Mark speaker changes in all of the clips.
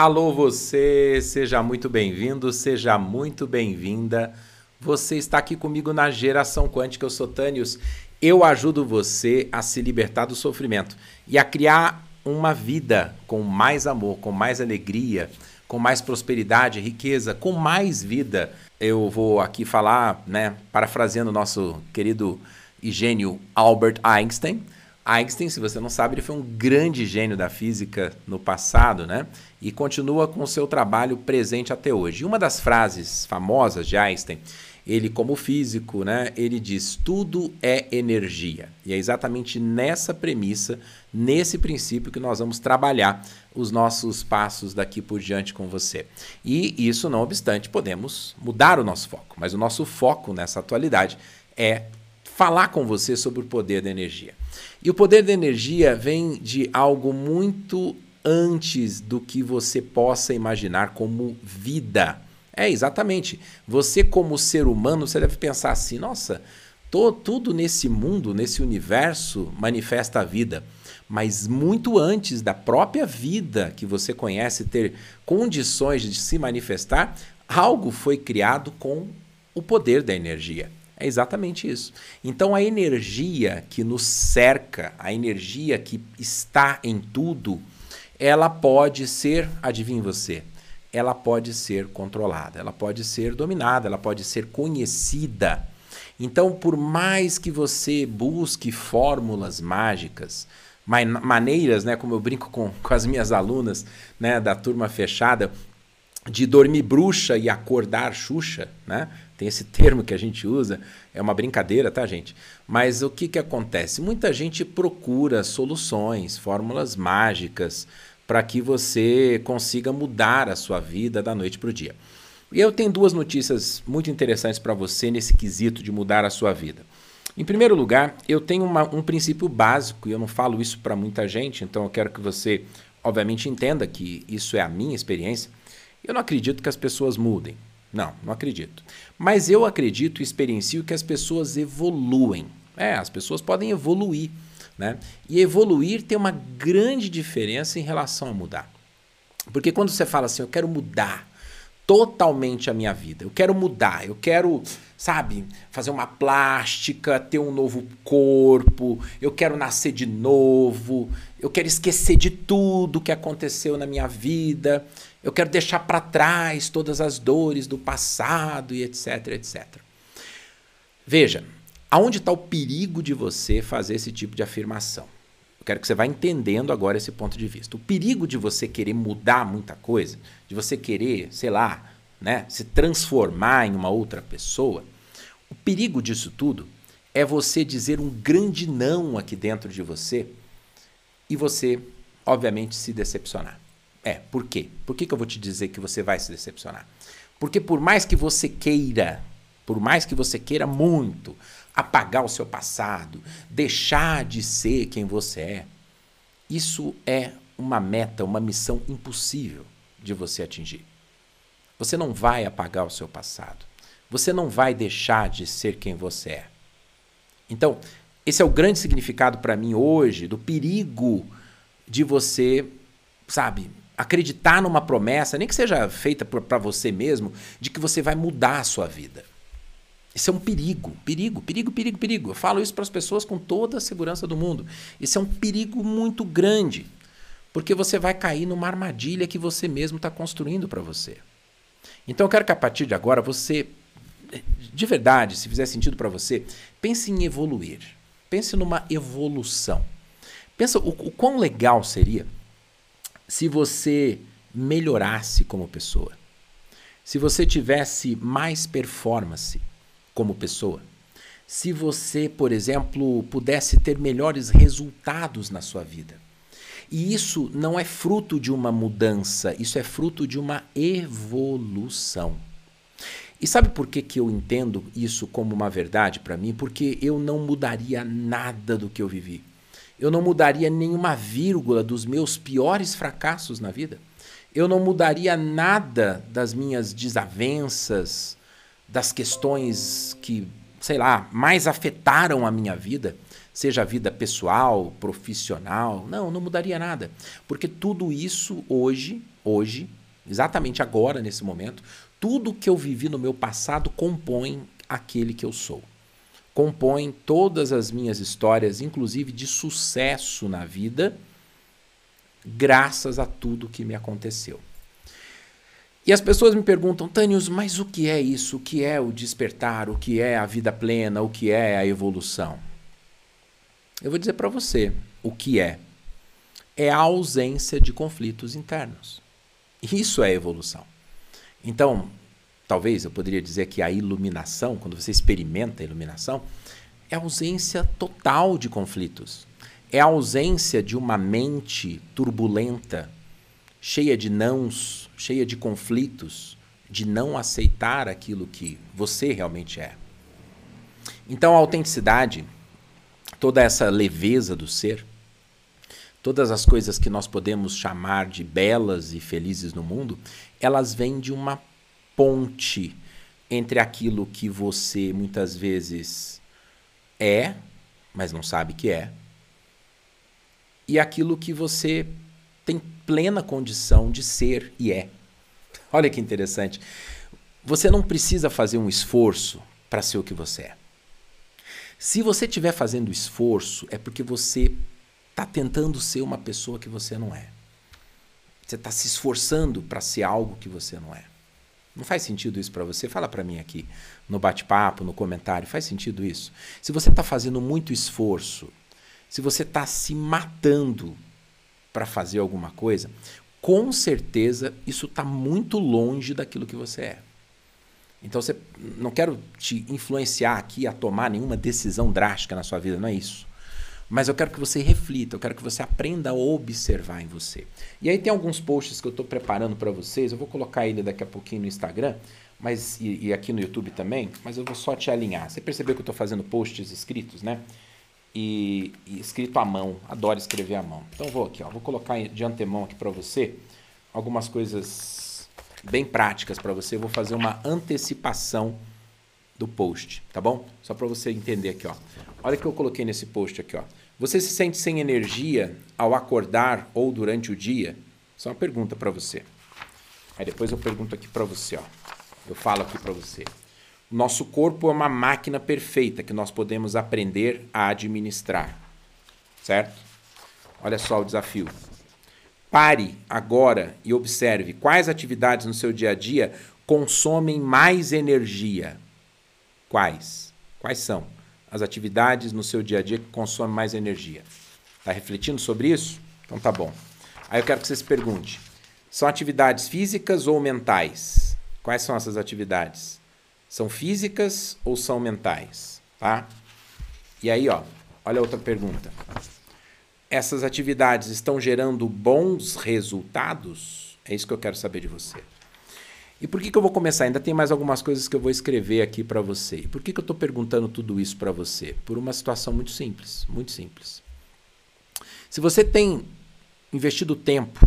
Speaker 1: Alô, você, seja muito bem-vindo, seja muito bem-vinda. Você está aqui comigo na Geração Quântica, eu sou Tânios. Eu ajudo você a se libertar do sofrimento e a criar uma vida com mais amor, com mais alegria, com mais prosperidade, riqueza, com mais vida. Eu vou aqui falar, né, parafraseando o nosso querido e gênio Albert Einstein. Einstein, se você não sabe, ele foi um grande gênio da física no passado, né? E continua com o seu trabalho presente até hoje. E uma das frases famosas de Einstein, ele como físico, né, ele diz: "Tudo é energia". E é exatamente nessa premissa, nesse princípio que nós vamos trabalhar os nossos passos daqui por diante com você. E isso não obstante, podemos mudar o nosso foco, mas o nosso foco nessa atualidade é falar com você sobre o poder da energia. E o poder da energia vem de algo muito antes do que você possa imaginar como vida. É, exatamente. Você, como ser humano, você deve pensar assim: nossa, tô, tudo nesse mundo, nesse universo, manifesta a vida. Mas muito antes da própria vida que você conhece ter condições de se manifestar, algo foi criado com o poder da energia. É exatamente isso. Então a energia que nos cerca, a energia que está em tudo, ela pode ser, adivinhe você, ela pode ser controlada, ela pode ser dominada, ela pode ser conhecida. Então, por mais que você busque fórmulas mágicas, maneiras, né, como eu brinco com, com as minhas alunas né, da turma fechada, de dormir bruxa e acordar Xuxa, né? Tem esse termo que a gente usa, é uma brincadeira, tá, gente? Mas o que, que acontece? Muita gente procura soluções, fórmulas mágicas para que você consiga mudar a sua vida da noite para o dia. E eu tenho duas notícias muito interessantes para você nesse quesito de mudar a sua vida. Em primeiro lugar, eu tenho uma, um princípio básico e eu não falo isso para muita gente, então eu quero que você, obviamente, entenda que isso é a minha experiência. Eu não acredito que as pessoas mudem. Não, não acredito. Mas eu acredito e experiencio que as pessoas evoluem. É, as pessoas podem evoluir. Né? E evoluir tem uma grande diferença em relação a mudar. Porque quando você fala assim, eu quero mudar totalmente a minha vida, eu quero mudar, eu quero, sabe, fazer uma plástica, ter um novo corpo, eu quero nascer de novo, eu quero esquecer de tudo que aconteceu na minha vida. Eu quero deixar para trás todas as dores do passado e etc, etc. Veja, aonde está o perigo de você fazer esse tipo de afirmação? Eu quero que você vá entendendo agora esse ponto de vista. O perigo de você querer mudar muita coisa, de você querer, sei lá, né, se transformar em uma outra pessoa, o perigo disso tudo é você dizer um grande não aqui dentro de você e você, obviamente, se decepcionar. É, por quê? Por que, que eu vou te dizer que você vai se decepcionar? Porque por mais que você queira, por mais que você queira muito apagar o seu passado, deixar de ser quem você é, isso é uma meta, uma missão impossível de você atingir. Você não vai apagar o seu passado. Você não vai deixar de ser quem você é. Então, esse é o grande significado para mim hoje do perigo de você, sabe, acreditar numa promessa, nem que seja feita para você mesmo, de que você vai mudar a sua vida. Isso é um perigo, perigo, perigo, perigo, perigo. Eu falo isso para as pessoas com toda a segurança do mundo. Isso é um perigo muito grande, porque você vai cair numa armadilha que você mesmo está construindo para você. Então eu quero que a partir de agora você, de verdade, se fizer sentido para você, pense em evoluir. Pense numa evolução. Pensa o, o quão legal seria se você melhorasse como pessoa, se você tivesse mais performance como pessoa, se você, por exemplo, pudesse ter melhores resultados na sua vida. E isso não é fruto de uma mudança, isso é fruto de uma evolução. E sabe por que, que eu entendo isso como uma verdade para mim? Porque eu não mudaria nada do que eu vivi eu não mudaria nenhuma vírgula dos meus piores fracassos na vida. Eu não mudaria nada das minhas desavenças, das questões que, sei lá, mais afetaram a minha vida, seja a vida pessoal, profissional. Não, não mudaria nada. Porque tudo isso hoje hoje, exatamente agora, nesse momento, tudo que eu vivi no meu passado compõe aquele que eu sou. Compõe todas as minhas histórias, inclusive de sucesso na vida, graças a tudo que me aconteceu. E as pessoas me perguntam, Tânios, mas o que é isso? O que é o despertar? O que é a vida plena? O que é a evolução? Eu vou dizer para você o que é. É a ausência de conflitos internos. Isso é evolução. Então, talvez eu poderia dizer que a iluminação, quando você experimenta a iluminação, é a ausência total de conflitos. É a ausência de uma mente turbulenta, cheia de nãos, cheia de conflitos, de não aceitar aquilo que você realmente é. Então, a autenticidade, toda essa leveza do ser, todas as coisas que nós podemos chamar de belas e felizes no mundo, elas vêm de uma ponte entre aquilo que você muitas vezes é, mas não sabe que é, e aquilo que você tem plena condição de ser e é. Olha que interessante. Você não precisa fazer um esforço para ser o que você é. Se você estiver fazendo esforço, é porque você está tentando ser uma pessoa que você não é. Você está se esforçando para ser algo que você não é. Não faz sentido isso para você? Fala para mim aqui no bate-papo, no comentário. Faz sentido isso? Se você está fazendo muito esforço, se você está se matando para fazer alguma coisa, com certeza isso está muito longe daquilo que você é. Então, você, não quero te influenciar aqui a tomar nenhuma decisão drástica na sua vida, não é isso. Mas eu quero que você reflita, eu quero que você aprenda a observar em você. E aí tem alguns posts que eu estou preparando para vocês, eu vou colocar ele daqui a pouquinho no Instagram, mas e, e, aqui no YouTube também, mas eu vou só te alinhar. Você percebeu que eu estou fazendo posts escritos, né? E, e, escrito à mão, adoro escrever à mão. Então vou aqui, ó, vou colocar de antemão aqui para você algumas coisas bem práticas para você. Eu vou fazer uma antecipação do post, tá bom? Só para você entender aqui, ó. Olha o que eu coloquei nesse post aqui, ó. Você se sente sem energia ao acordar ou durante o dia? Isso é uma pergunta para você. Aí depois eu pergunto aqui para você, ó. Eu falo aqui para você. Nosso corpo é uma máquina perfeita que nós podemos aprender a administrar. Certo? Olha só o desafio. Pare agora e observe quais atividades no seu dia a dia consomem mais energia. Quais? Quais são as atividades no seu dia a dia que consomem mais energia? Está refletindo sobre isso? Então tá bom. Aí eu quero que você se pergunte: são atividades físicas ou mentais? Quais são essas atividades? São físicas ou são mentais? Tá? E aí, ó, olha outra pergunta essas atividades estão gerando bons resultados? É isso que eu quero saber de você. E por que, que eu vou começar? Ainda tem mais algumas coisas que eu vou escrever aqui para você. E por que, que eu estou perguntando tudo isso para você? Por uma situação muito simples, muito simples. Se você tem investido tempo,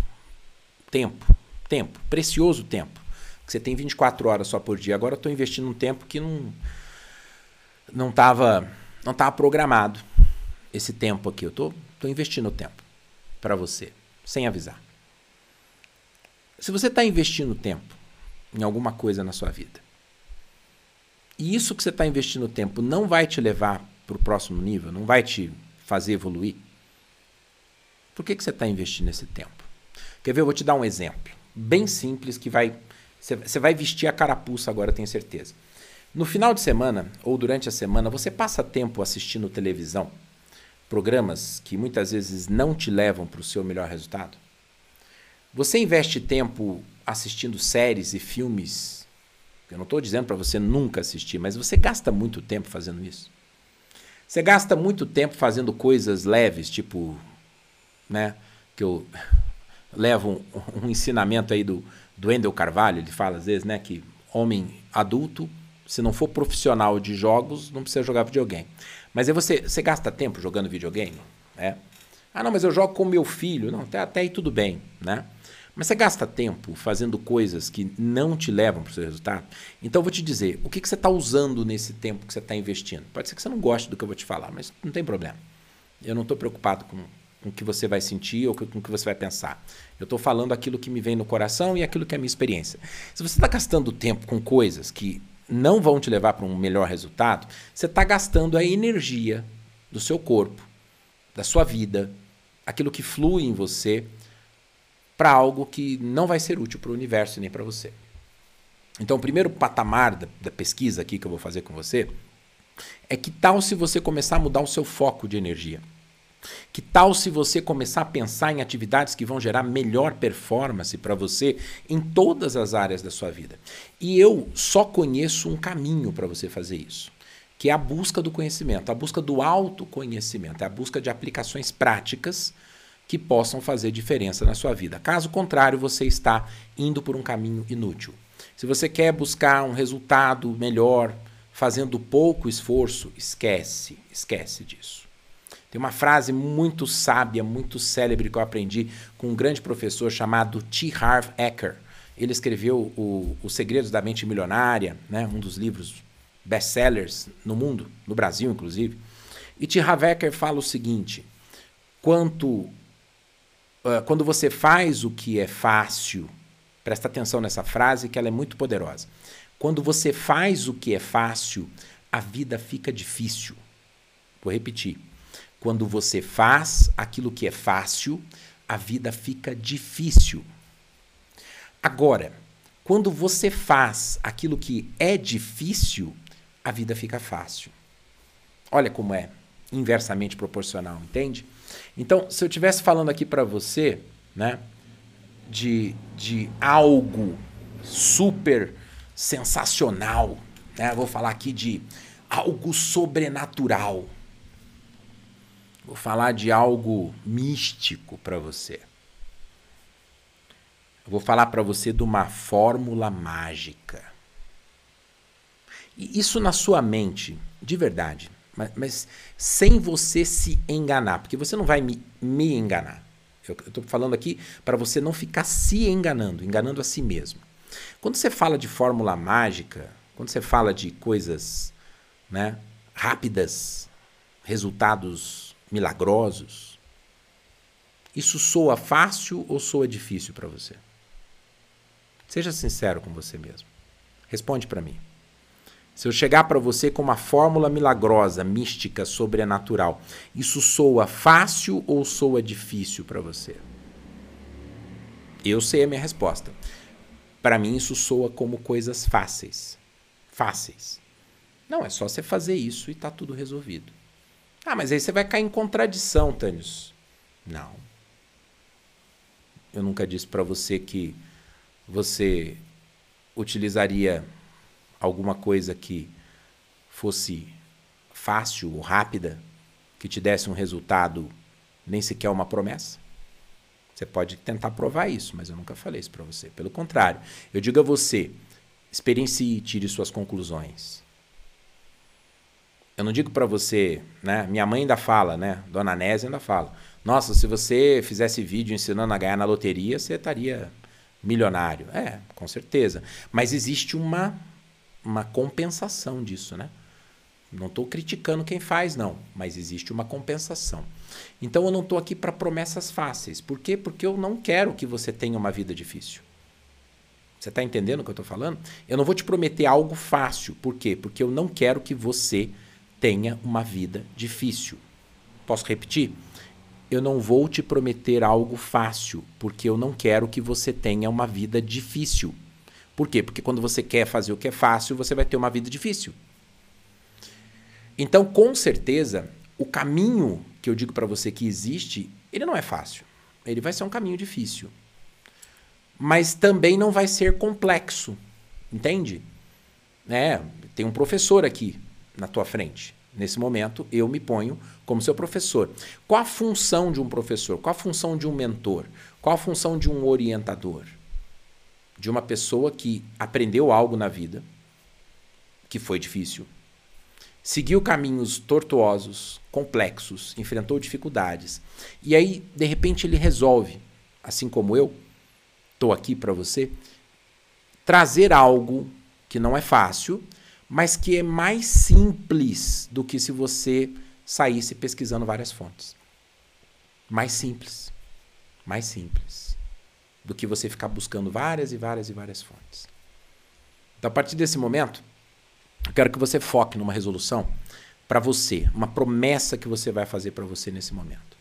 Speaker 1: tempo, tempo, precioso tempo, que você tem 24 horas só por dia, agora eu estou investindo um tempo que não não estava não tava programado esse tempo aqui. Eu estou Estou investindo tempo para você, sem avisar. Se você está investindo tempo em alguma coisa na sua vida, e isso que você está investindo tempo não vai te levar para o próximo nível, não vai te fazer evoluir, por que, que você está investindo esse tempo? Quer ver? Eu vou te dar um exemplo bem simples que vai. Você vai vestir a carapuça agora, tenho certeza. No final de semana ou durante a semana, você passa tempo assistindo televisão programas que muitas vezes não te levam para o seu melhor resultado? Você investe tempo assistindo séries e filmes? Eu não estou dizendo para você nunca assistir, mas você gasta muito tempo fazendo isso. Você gasta muito tempo fazendo coisas leves, tipo, né, que eu levo um, um ensinamento aí do, do Endel Carvalho, ele fala às vezes, né, que homem adulto, se não for profissional de jogos, não precisa jogar videogame. Mas aí você, você gasta tempo jogando videogame? Né? Ah, não, mas eu jogo com meu filho. Não, até, até aí tudo bem, né? Mas você gasta tempo fazendo coisas que não te levam para o seu resultado? Então eu vou te dizer, o que, que você está usando nesse tempo que você está investindo? Pode ser que você não goste do que eu vou te falar, mas não tem problema. Eu não estou preocupado com, com o que você vai sentir ou com o que você vai pensar. Eu estou falando aquilo que me vem no coração e aquilo que é a minha experiência. Se você está gastando tempo com coisas que não vão te levar para um melhor resultado, você está gastando a energia do seu corpo, da sua vida, aquilo que flui em você, para algo que não vai ser útil para o universo nem para você. Então, o primeiro patamar da, da pesquisa aqui que eu vou fazer com você é que tal se você começar a mudar o seu foco de energia? Que tal se você começar a pensar em atividades que vão gerar melhor performance para você em todas as áreas da sua vida? E eu só conheço um caminho para você fazer isso, que é a busca do conhecimento, a busca do autoconhecimento, é a busca de aplicações práticas que possam fazer diferença na sua vida. Caso contrário, você está indo por um caminho inútil. Se você quer buscar um resultado melhor fazendo pouco esforço, esquece, esquece disso. Tem uma frase muito sábia, muito célebre que eu aprendi com um grande professor chamado T. Harv Eker. Ele escreveu o, Os Segredos da Mente Milionária, né, um dos livros best-sellers no mundo, no Brasil inclusive. E T. Harv Eker fala o seguinte: quanto, quando você faz o que é fácil, presta atenção nessa frase que ela é muito poderosa. Quando você faz o que é fácil, a vida fica difícil. Vou repetir. Quando você faz aquilo que é fácil, a vida fica difícil. Agora, quando você faz aquilo que é difícil, a vida fica fácil. Olha como é inversamente proporcional, entende? Então, se eu estivesse falando aqui para você, né, de, de algo super sensacional, né? Vou falar aqui de algo sobrenatural. Vou falar de algo místico para você. Eu vou falar para você de uma fórmula mágica. E isso na sua mente, de verdade, mas, mas sem você se enganar, porque você não vai me, me enganar. Eu estou falando aqui para você não ficar se enganando, enganando a si mesmo. Quando você fala de fórmula mágica, quando você fala de coisas né, rápidas, resultados milagrosos. Isso soa fácil ou soa difícil para você? Seja sincero com você mesmo. Responde para mim. Se eu chegar para você com uma fórmula milagrosa, mística, sobrenatural, isso soa fácil ou soa difícil para você? Eu sei a minha resposta. Para mim, isso soa como coisas fáceis. Fáceis. Não, é só você fazer isso e está tudo resolvido. Ah, mas aí você vai cair em contradição, Tânios. Não. Eu nunca disse para você que você utilizaria alguma coisa que fosse fácil ou rápida, que te desse um resultado nem sequer uma promessa. Você pode tentar provar isso, mas eu nunca falei isso para você. Pelo contrário, eu digo a você: experiencie e tire suas conclusões. Eu não digo para você, né? Minha mãe ainda fala, né? Dona Nésia ainda fala. Nossa, se você fizesse vídeo ensinando a ganhar na loteria, você estaria milionário. É, com certeza. Mas existe uma, uma compensação disso, né? Não estou criticando quem faz, não, mas existe uma compensação. Então eu não estou aqui para promessas fáceis. Por quê? Porque eu não quero que você tenha uma vida difícil. Você está entendendo o que eu estou falando? Eu não vou te prometer algo fácil. Por quê? Porque eu não quero que você tenha uma vida difícil. Posso repetir? Eu não vou te prometer algo fácil, porque eu não quero que você tenha uma vida difícil. Por quê? Porque quando você quer fazer o que é fácil, você vai ter uma vida difícil. Então, com certeza, o caminho que eu digo para você que existe, ele não é fácil. Ele vai ser um caminho difícil. Mas também não vai ser complexo. Entende? É, tem um professor aqui na tua frente. Nesse momento, eu me ponho como seu professor. Qual a função de um professor? Qual a função de um mentor? Qual a função de um orientador? De uma pessoa que aprendeu algo na vida, que foi difícil, seguiu caminhos tortuosos, complexos, enfrentou dificuldades. E aí, de repente, ele resolve, assim como eu, estou aqui para você, trazer algo que não é fácil, mas que é mais simples do que se você saísse pesquisando várias fontes. mais simples. Mais simples. Do que você ficar buscando várias e várias e várias fontes. Então, a partir desse momento, eu quero que você foque numa resolução para você, uma promessa que você vai fazer para você nesse momento.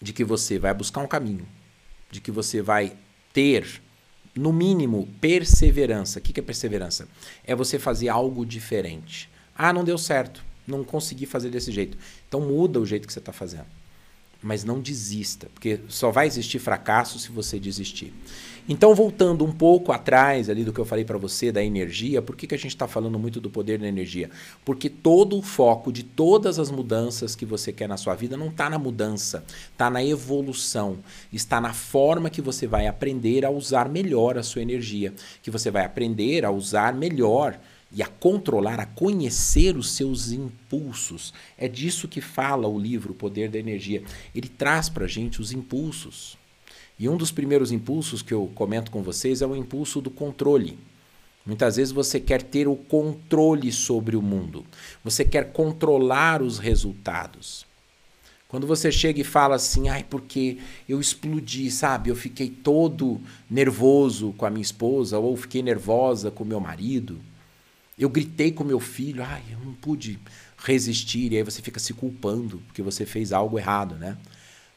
Speaker 1: De que você vai buscar um caminho, de que você vai ter, no mínimo, perseverança. O que é perseverança? É você fazer algo diferente. Ah, não deu certo, não consegui fazer desse jeito. Então muda o jeito que você está fazendo mas não desista, porque só vai existir fracasso se você desistir. Então, voltando um pouco atrás ali do que eu falei para você da energia, por que, que a gente está falando muito do poder da energia? Porque todo o foco de todas as mudanças que você quer na sua vida não está na mudança, está na evolução, está na forma que você vai aprender a usar melhor a sua energia, que você vai aprender a usar melhor e a controlar, a conhecer os seus impulsos. É disso que fala o livro O Poder da Energia. Ele traz para a gente os impulsos. E um dos primeiros impulsos que eu comento com vocês é o impulso do controle. Muitas vezes você quer ter o controle sobre o mundo, você quer controlar os resultados. Quando você chega e fala assim, ai, porque eu explodi, sabe? Eu fiquei todo nervoso com a minha esposa, ou fiquei nervosa com meu marido eu gritei com meu filho, ai, eu não pude resistir, e aí você fica se culpando porque você fez algo errado, né?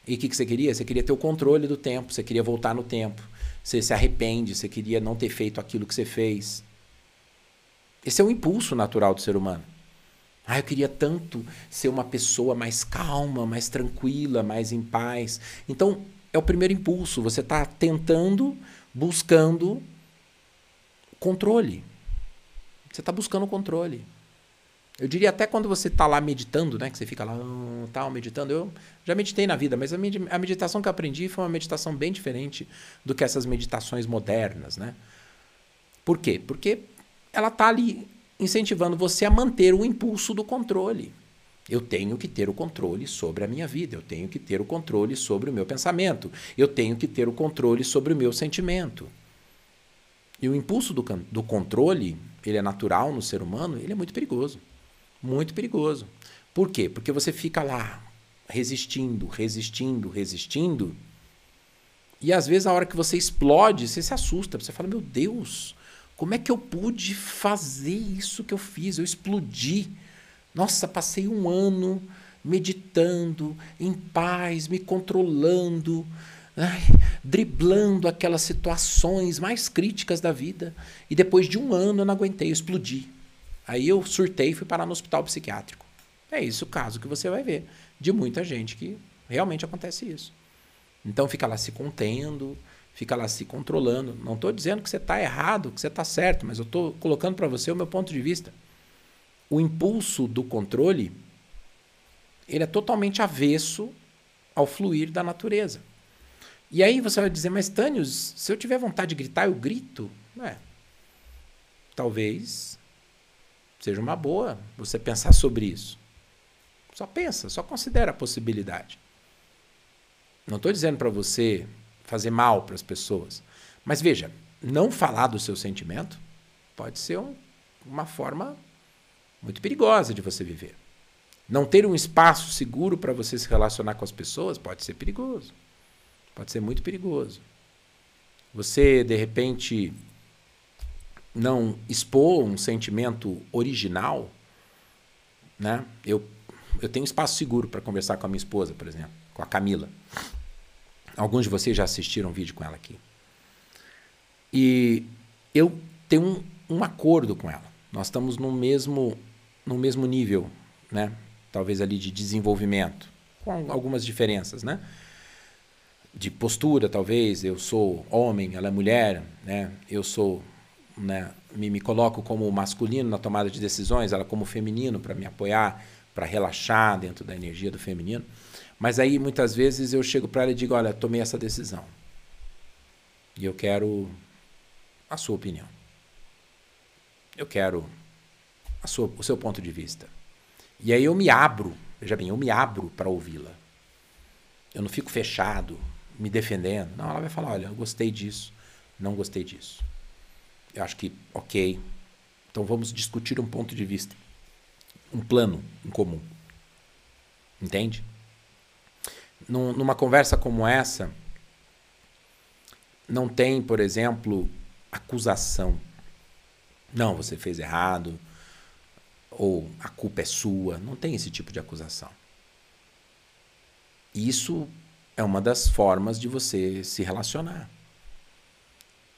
Speaker 1: E o que, que você queria? Você queria ter o controle do tempo, você queria voltar no tempo, você se arrepende, você queria não ter feito aquilo que você fez. Esse é o impulso natural do ser humano. Ah, eu queria tanto ser uma pessoa mais calma, mais tranquila, mais em paz. Então, é o primeiro impulso. Você está tentando, buscando controle. Você está buscando o controle. Eu diria até quando você está lá meditando, né? Que você fica lá, hum, tal, meditando. Eu já meditei na vida, mas a, meditação que aprendi foi uma meditação bem diferente do que essas meditações modernas, né? Por quê? Porque ela está ali incentivando você a manter o impulso do controle. Eu tenho que ter o controle sobre a minha vida, eu tenho que ter o controle sobre o meu pensamento, eu tenho que ter o controle sobre o meu sentimento. E o impulso do, do controle ele é natural no ser humano, ele é muito perigoso. Muito perigoso. Por quê? Porque você fica lá resistindo, resistindo, resistindo. E às vezes, a hora que você explode, você se assusta. Você fala: Meu Deus, como é que eu pude fazer isso que eu fiz? Eu explodi. Nossa, passei um ano meditando, em paz, me controlando ai, driblando aquelas situações mais críticas da vida. E depois de um ano eu não aguentei, eu explodi. Aí eu surtei e fui parar no hospital psiquiátrico. É isso o caso que você vai ver de muita gente que realmente acontece isso. Então fica lá se contendo, fica lá se controlando. Não estou dizendo que você está errado, que você está certo, mas eu estou colocando para você o meu ponto de vista. O impulso do controle ele é totalmente avesso ao fluir da natureza. E aí você vai dizer, mas Tânios, se eu tiver vontade de gritar, eu grito? É. Talvez seja uma boa você pensar sobre isso. Só pensa, só considera a possibilidade. Não estou dizendo para você fazer mal para as pessoas. Mas veja, não falar do seu sentimento pode ser um, uma forma muito perigosa de você viver. Não ter um espaço seguro para você se relacionar com as pessoas pode ser perigoso. Pode ser muito perigoso. Você, de repente, não expor um sentimento original, né? Eu, eu tenho espaço seguro para conversar com a minha esposa, por exemplo, com a Camila. Alguns de vocês já assistiram um vídeo com ela aqui. E eu tenho um, um acordo com ela. Nós estamos no mesmo, no mesmo nível, né? Talvez ali de desenvolvimento, com algumas diferenças, né? De postura, talvez. Eu sou homem, ela é mulher, né? Eu sou, né? Me, me coloco como masculino na tomada de decisões, ela como feminino para me apoiar, para relaxar dentro da energia do feminino. Mas aí muitas vezes eu chego para ela e digo: Olha, tomei essa decisão. E eu quero a sua opinião. Eu quero a sua, o seu ponto de vista. E aí eu me abro, veja bem, eu me abro para ouvi-la. Eu não fico fechado, me defendendo. Não, ela vai falar: olha, eu gostei disso, não gostei disso. Eu acho que, ok. Então vamos discutir um ponto de vista, um plano em comum. Entende? num, numa conversa como essa, não tem, por exemplo, acusação. Não, você fez errado, ou a culpa é sua. Não tem esse tipo de acusação. Isso é uma das formas de você se relacionar.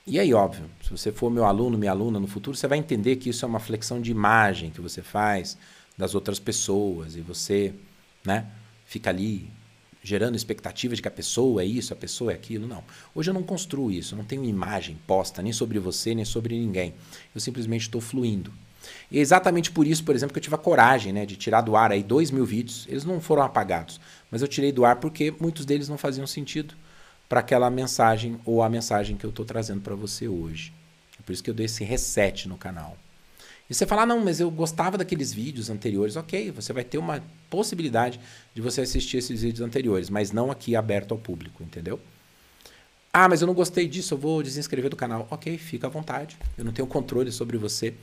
Speaker 1: E aí, óbvio, se você for meu aluno, minha aluna no futuro, você vai entender que isso é uma flexão de imagem que você faz das outras pessoas e você, né, fica ali gerando expectativa de que a pessoa é isso, a pessoa é aquilo. Não. Hoje eu não construo isso, não tenho imagem posta nem sobre você, nem sobre ninguém. Eu simplesmente estou fluindo. E é exatamente por isso, por exemplo, que eu tive a coragem né, de tirar do ar aí dois mil vídeos. Eles não foram apagados, mas eu tirei do ar porque muitos deles não faziam sentido para aquela mensagem ou a mensagem que eu estou trazendo para você hoje. É por isso que eu dei esse reset no canal. E você fala, ah, não, mas eu gostava daqueles vídeos anteriores. Ok, você vai ter uma possibilidade de você assistir esses vídeos anteriores, mas não aqui aberto ao público, entendeu? Ah, mas eu não gostei disso, eu vou desinscrever do canal. Ok, fica à vontade. Eu não tenho controle sobre você.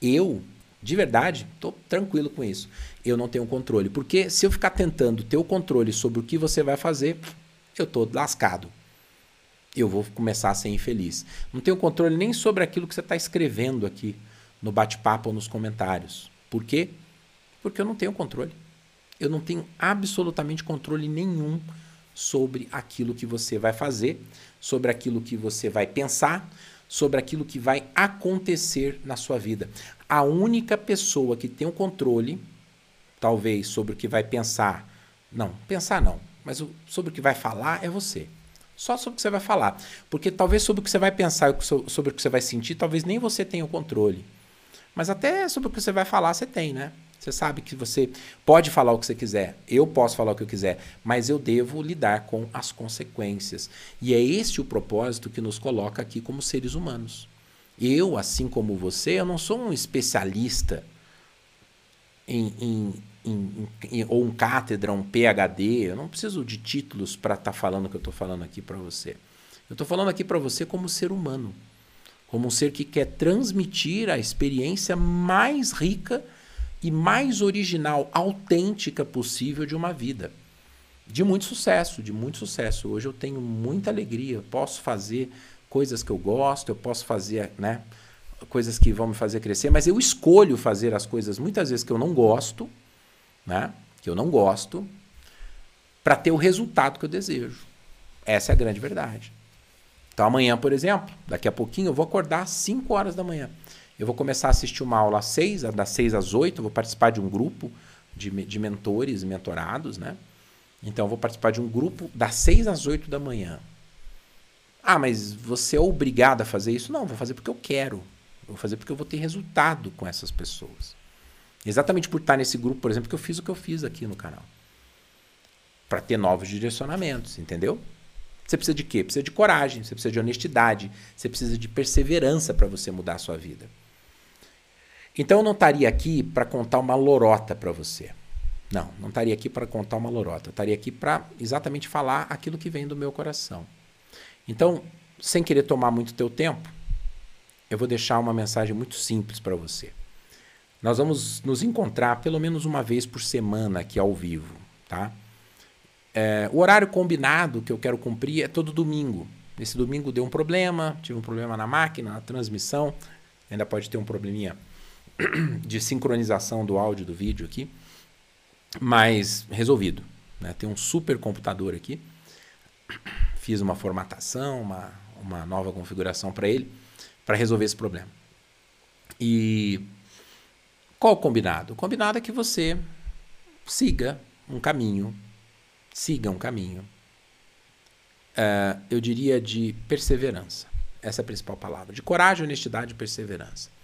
Speaker 1: Eu, de verdade, estou tranquilo com isso. Eu não tenho controle. Porque se eu ficar tentando ter o controle sobre o que você vai fazer, eu estou lascado. Eu vou começar a ser infeliz. Não tenho controle nem sobre aquilo que você está escrevendo aqui no bate-papo ou nos comentários. Por quê? Porque eu não tenho controle. Eu não tenho absolutamente controle nenhum sobre aquilo que você vai fazer, sobre aquilo que você vai pensar, sobre aquilo que vai acontecer na sua vida. A única pessoa que tem o um controle, talvez, sobre o que vai pensar, não, pensar não, mas sobre o que vai falar é você. Só sobre o que você vai falar. Porque talvez sobre o que você vai pensar sobre o que você vai sentir, talvez nem você tenha o controle. Mas até sobre o que você vai falar, você tem, né? Você sabe que você pode falar o que você quiser, eu posso falar o que eu quiser, mas eu devo lidar com as consequências. E é este o propósito que nos coloca aqui como seres humanos. Eu, assim como você, eu não sou um especialista em, em, em, em ou um cátedra, um PhD. Eu não preciso de títulos para estar tá falando o que eu estou falando aqui para você. Eu estou falando aqui para você como ser humano, como um ser que quer transmitir a experiência mais rica e mais original, autêntica possível de uma vida. De muito sucesso, de muito sucesso. Hoje eu tenho muita alegria, posso fazer coisas que eu gosto, eu posso fazer, né, coisas que vão me fazer crescer, mas eu escolho fazer as coisas muitas vezes que eu não gosto, né, que eu não gosto, para ter o resultado que eu desejo. Essa é a grande verdade. Então amanhã, por exemplo, daqui a pouquinho eu vou acordar às 5 horas da manhã. Eu vou começar a assistir uma aula às 6, das 6 às 8, vou participar de um grupo de, de mentores e mentorados, né? Então, eu vou participar de um grupo das 6 às 8 da manhã. Ah, mas você é obrigado a fazer isso? Não, vou fazer porque eu quero. Vou fazer porque eu vou ter resultado com essas pessoas. Exatamente por estar nesse grupo, por exemplo, que eu fiz o que eu fiz aqui no canal. Para ter novos direcionamentos, entendeu? Você precisa de quê? Precisa de coragem, você precisa de honestidade, você precisa de perseverança para você mudar a sua vida. Então eu não estaria aqui para contar uma lorota para você. Não, não estaria aqui para contar uma lorota. Eu estaria aqui para exatamente falar aquilo que vem do meu coração. Então, sem querer tomar muito teu tempo, eu vou deixar uma mensagem muito simples para você. Nós vamos nos encontrar pelo menos uma vez por semana aqui ao vivo, tá? É, o horário combinado que eu quero cumprir é todo domingo. Esse domingo deu um problema, tive um problema na máquina, na transmissão, ainda pode ter um probleminha de sincronização do áudio do vídeo aqui, mas resolvido. Né? Tem um super computador aqui. Fiz uma formatação, uma, uma nova configuração para ele, para resolver esse problema. E qual o combinado? O combinado é que você siga um caminho, siga um caminho, uh, eu diria de perseverança. Essa é a principal palavra. De coragem, honestidade e perseverança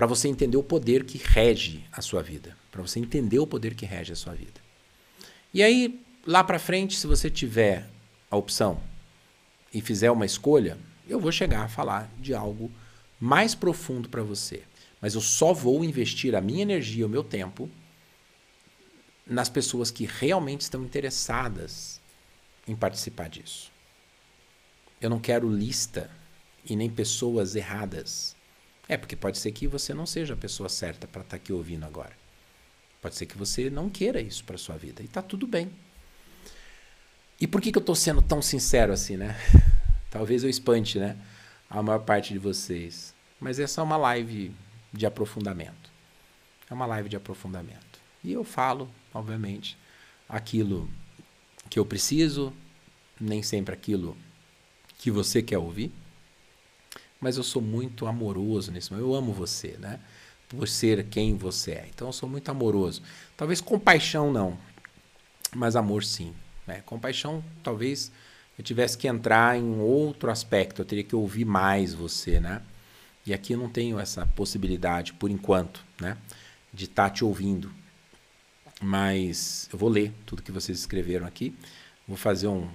Speaker 1: para você entender o poder que rege a sua vida, para você entender o poder que rege a sua vida. E aí, lá para frente, se você tiver a opção e fizer uma escolha, eu vou chegar a falar de algo mais profundo para você. Mas eu só vou investir a minha energia, o meu tempo nas pessoas que realmente estão interessadas em participar disso. Eu não quero lista e nem pessoas erradas. É, porque pode ser que você não seja a pessoa certa para estar tá aqui ouvindo agora. Pode ser que você não queira isso para sua vida. E está tudo bem. E por que, que eu estou sendo tão sincero assim, né? Talvez eu espante, né? A maior parte de vocês. Mas essa é uma live de aprofundamento. É uma live de aprofundamento. E eu falo, obviamente, aquilo que eu preciso, nem sempre aquilo que você quer ouvir. Mas eu sou muito amoroso nesse momento. Eu amo você, né? Por ser quem você é. Então eu sou muito amoroso. Talvez compaixão não, mas amor sim. Né? Compaixão, talvez eu tivesse que entrar em outro aspecto, eu teria que ouvir mais você, né? E aqui eu não tenho essa possibilidade, por enquanto, né? De estar tá te ouvindo. Mas eu vou ler tudo que vocês escreveram aqui. Vou fazer um,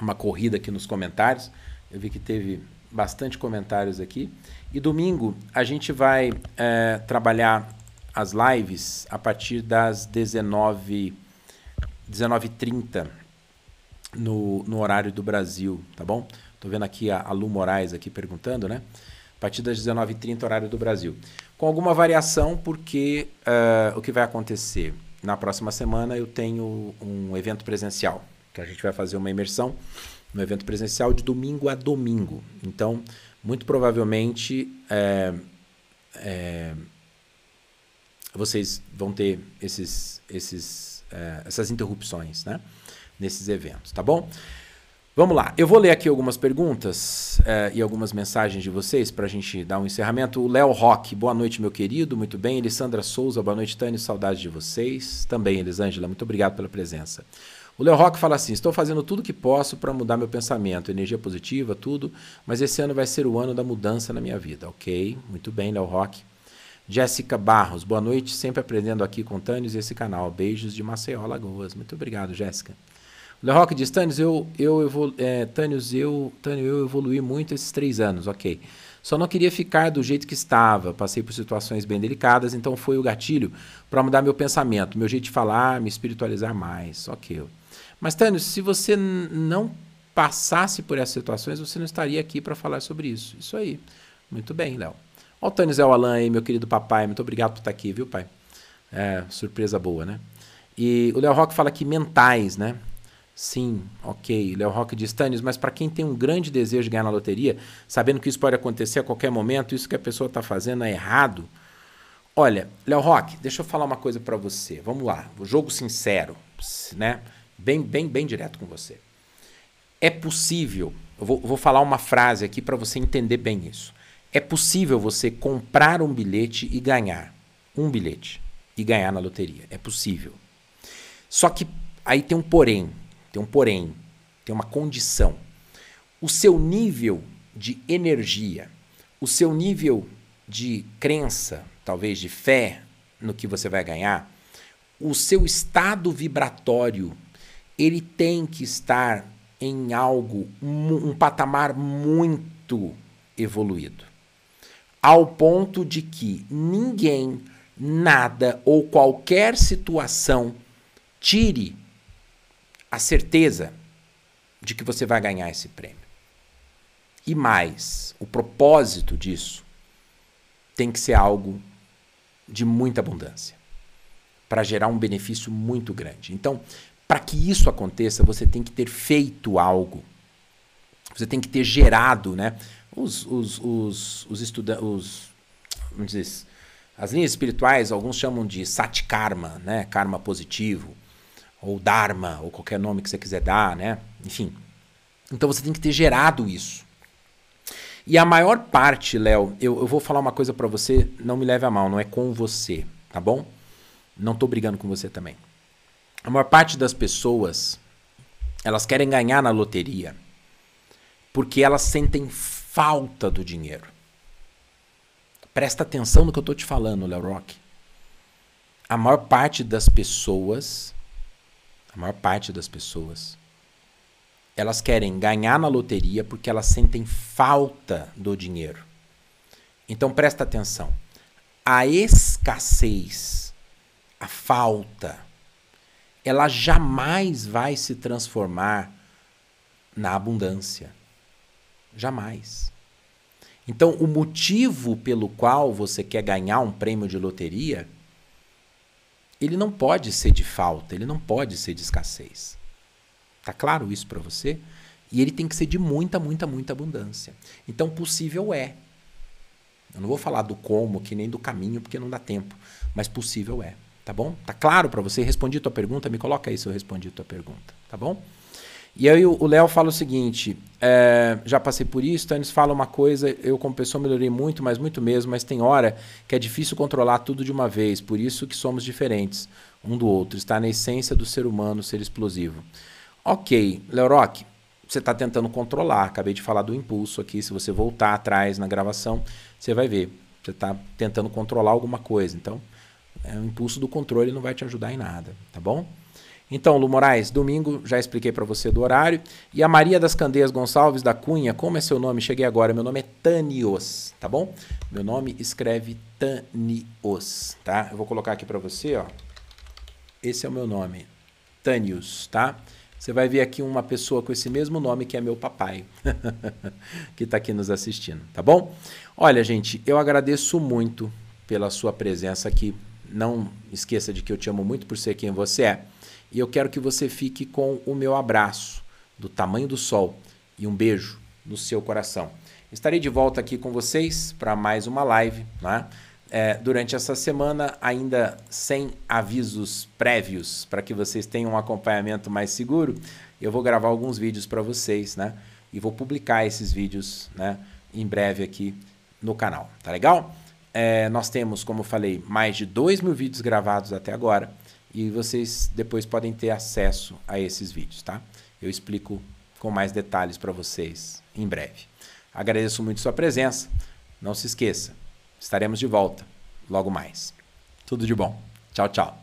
Speaker 1: uma corrida aqui nos comentários. Eu vi que teve bastante comentários aqui. E domingo a gente vai é, trabalhar as lives a partir das 19 19h30 no, no horário do Brasil, tá bom? Tô vendo aqui a, a Lu Moraes aqui perguntando, né? A partir das 19h30, horário do Brasil. Com alguma variação, porque uh, o que vai acontecer? Na próxima semana eu tenho um evento presencial, que a gente vai fazer uma imersão no evento presencial de domingo a domingo. Então, muito provavelmente, é, é, vocês vão ter esses, esses é, essas interrupções né, nesses eventos, tá bom? Vamos lá, eu vou ler aqui algumas perguntas é, e algumas mensagens de vocês para a gente dar um encerramento. O Léo Roque, boa noite, meu querido, muito bem. Elisandra Souza, boa noite, Tânia, saudade de vocês. Também, Elisângela, muito obrigado pela presença. O Léo Roque fala assim: estou fazendo tudo que posso para mudar meu pensamento, energia positiva, tudo, mas esse ano vai ser o ano da mudança na minha vida. Ok, muito bem, Léo Roque. Jéssica Barros, boa noite, sempre aprendendo aqui com Tânis e esse canal. Beijos de Maceió, Lagoas. Muito obrigado, Jéssica. O Le Rock diz, Tânis, eu, eu, evolu é, Tânis, eu, eu evolui muito esses três anos, ok. Só não queria ficar do jeito que estava, passei por situações bem delicadas, então foi o gatilho para mudar meu pensamento, meu jeito de falar, me espiritualizar mais, ok. Mas, Tânis, se você não passasse por essas situações, você não estaria aqui para falar sobre isso. Isso aí. Muito bem, Léo. Olha o Tânis Alan aí, meu querido papai. Muito obrigado por estar aqui, viu, pai? É, surpresa boa, né? E o Léo Rock fala aqui mentais, né? Sim, ok. Léo Rock diz, Tânis, mas para quem tem um grande desejo de ganhar na loteria, sabendo que isso pode acontecer a qualquer momento, isso que a pessoa está fazendo é errado. Olha, Léo Rock, deixa eu falar uma coisa para você. Vamos lá, jogo sincero, né? Bem, bem, bem direto com você. É possível, eu vou, vou falar uma frase aqui para você entender bem isso. É possível você comprar um bilhete e ganhar. Um bilhete e ganhar na loteria. É possível. Só que aí tem um porém. Tem um porém. Tem uma condição. O seu nível de energia, o seu nível de crença, talvez de fé no que você vai ganhar, o seu estado vibratório, ele tem que estar em algo, um, um patamar muito evoluído ao ponto de que ninguém, nada ou qualquer situação tire a certeza de que você vai ganhar esse prêmio. E mais, o propósito disso tem que ser algo de muita abundância para gerar um benefício muito grande. Então, para que isso aconteça, você tem que ter feito algo. Você tem que ter gerado, né? os, os, os, os estudantes, os, vamos dizer, as linhas espirituais, alguns chamam de satkarma, né? Karma positivo, ou dharma, ou qualquer nome que você quiser dar, né? Enfim. Então você tem que ter gerado isso. E a maior parte, Léo, eu, eu vou falar uma coisa para você, não me leve a mal, não é com você, tá bom? Não tô brigando com você também. A maior parte das pessoas, elas querem ganhar na loteria porque elas sentem falta do dinheiro. Presta atenção no que eu estou te falando, Léo Rock. A maior parte das pessoas, a maior parte das pessoas, elas querem ganhar na loteria porque elas sentem falta do dinheiro. Então presta atenção. A escassez, a falta, ela jamais vai se transformar na abundância. Jamais. Então, o motivo pelo qual você quer ganhar um prêmio de loteria, ele não pode ser de falta, ele não pode ser de escassez. Tá claro isso para você? E ele tem que ser de muita, muita, muita abundância. Então, possível é. Eu não vou falar do como, que nem do caminho, porque não dá tempo. Mas possível é. Tá bom? Tá claro para você? Respondi tua pergunta? Me coloca aí se eu respondi tua pergunta. Tá bom? E aí o Léo fala o seguinte: é, já passei por isso, eles falam uma coisa, eu como pessoa melhorei muito, mas muito mesmo, mas tem hora que é difícil controlar tudo de uma vez, por isso que somos diferentes um do outro. Está na essência do ser humano ser explosivo. Ok, Léo Rock, você está tentando controlar. Acabei de falar do impulso aqui. Se você voltar atrás na gravação, você vai ver. Você está tentando controlar alguma coisa. Então, é, o impulso do controle não vai te ajudar em nada, tá bom? Então, Lu Moraes, domingo já expliquei para você do horário. E a Maria das Candeias Gonçalves da Cunha, como é seu nome? Cheguei agora. Meu nome é Tanios, tá bom? Meu nome escreve Tanios, tá? Eu vou colocar aqui para você, ó. Esse é o meu nome, Tanios, tá? Você vai ver aqui uma pessoa com esse mesmo nome que é meu papai, que está aqui nos assistindo, tá bom? Olha, gente, eu agradeço muito pela sua presença aqui. Não esqueça de que eu te amo muito por ser quem você é. E eu quero que você fique com o meu abraço do tamanho do sol e um beijo no seu coração. Estarei de volta aqui com vocês para mais uma live, né? é, durante essa semana, ainda sem avisos prévios, para que vocês tenham um acompanhamento mais seguro, eu vou gravar alguns vídeos para vocês, né? E vou publicar esses vídeos, né? Em breve aqui no canal, tá legal? É, nós temos, como eu falei, mais de 2 mil vídeos gravados até agora e vocês depois podem ter acesso a esses vídeos, tá? Eu explico com mais detalhes para vocês em breve. Agradeço muito sua presença. Não se esqueça, Estaremos de volta logo mais. Tudo de bom. Tchau, tchau.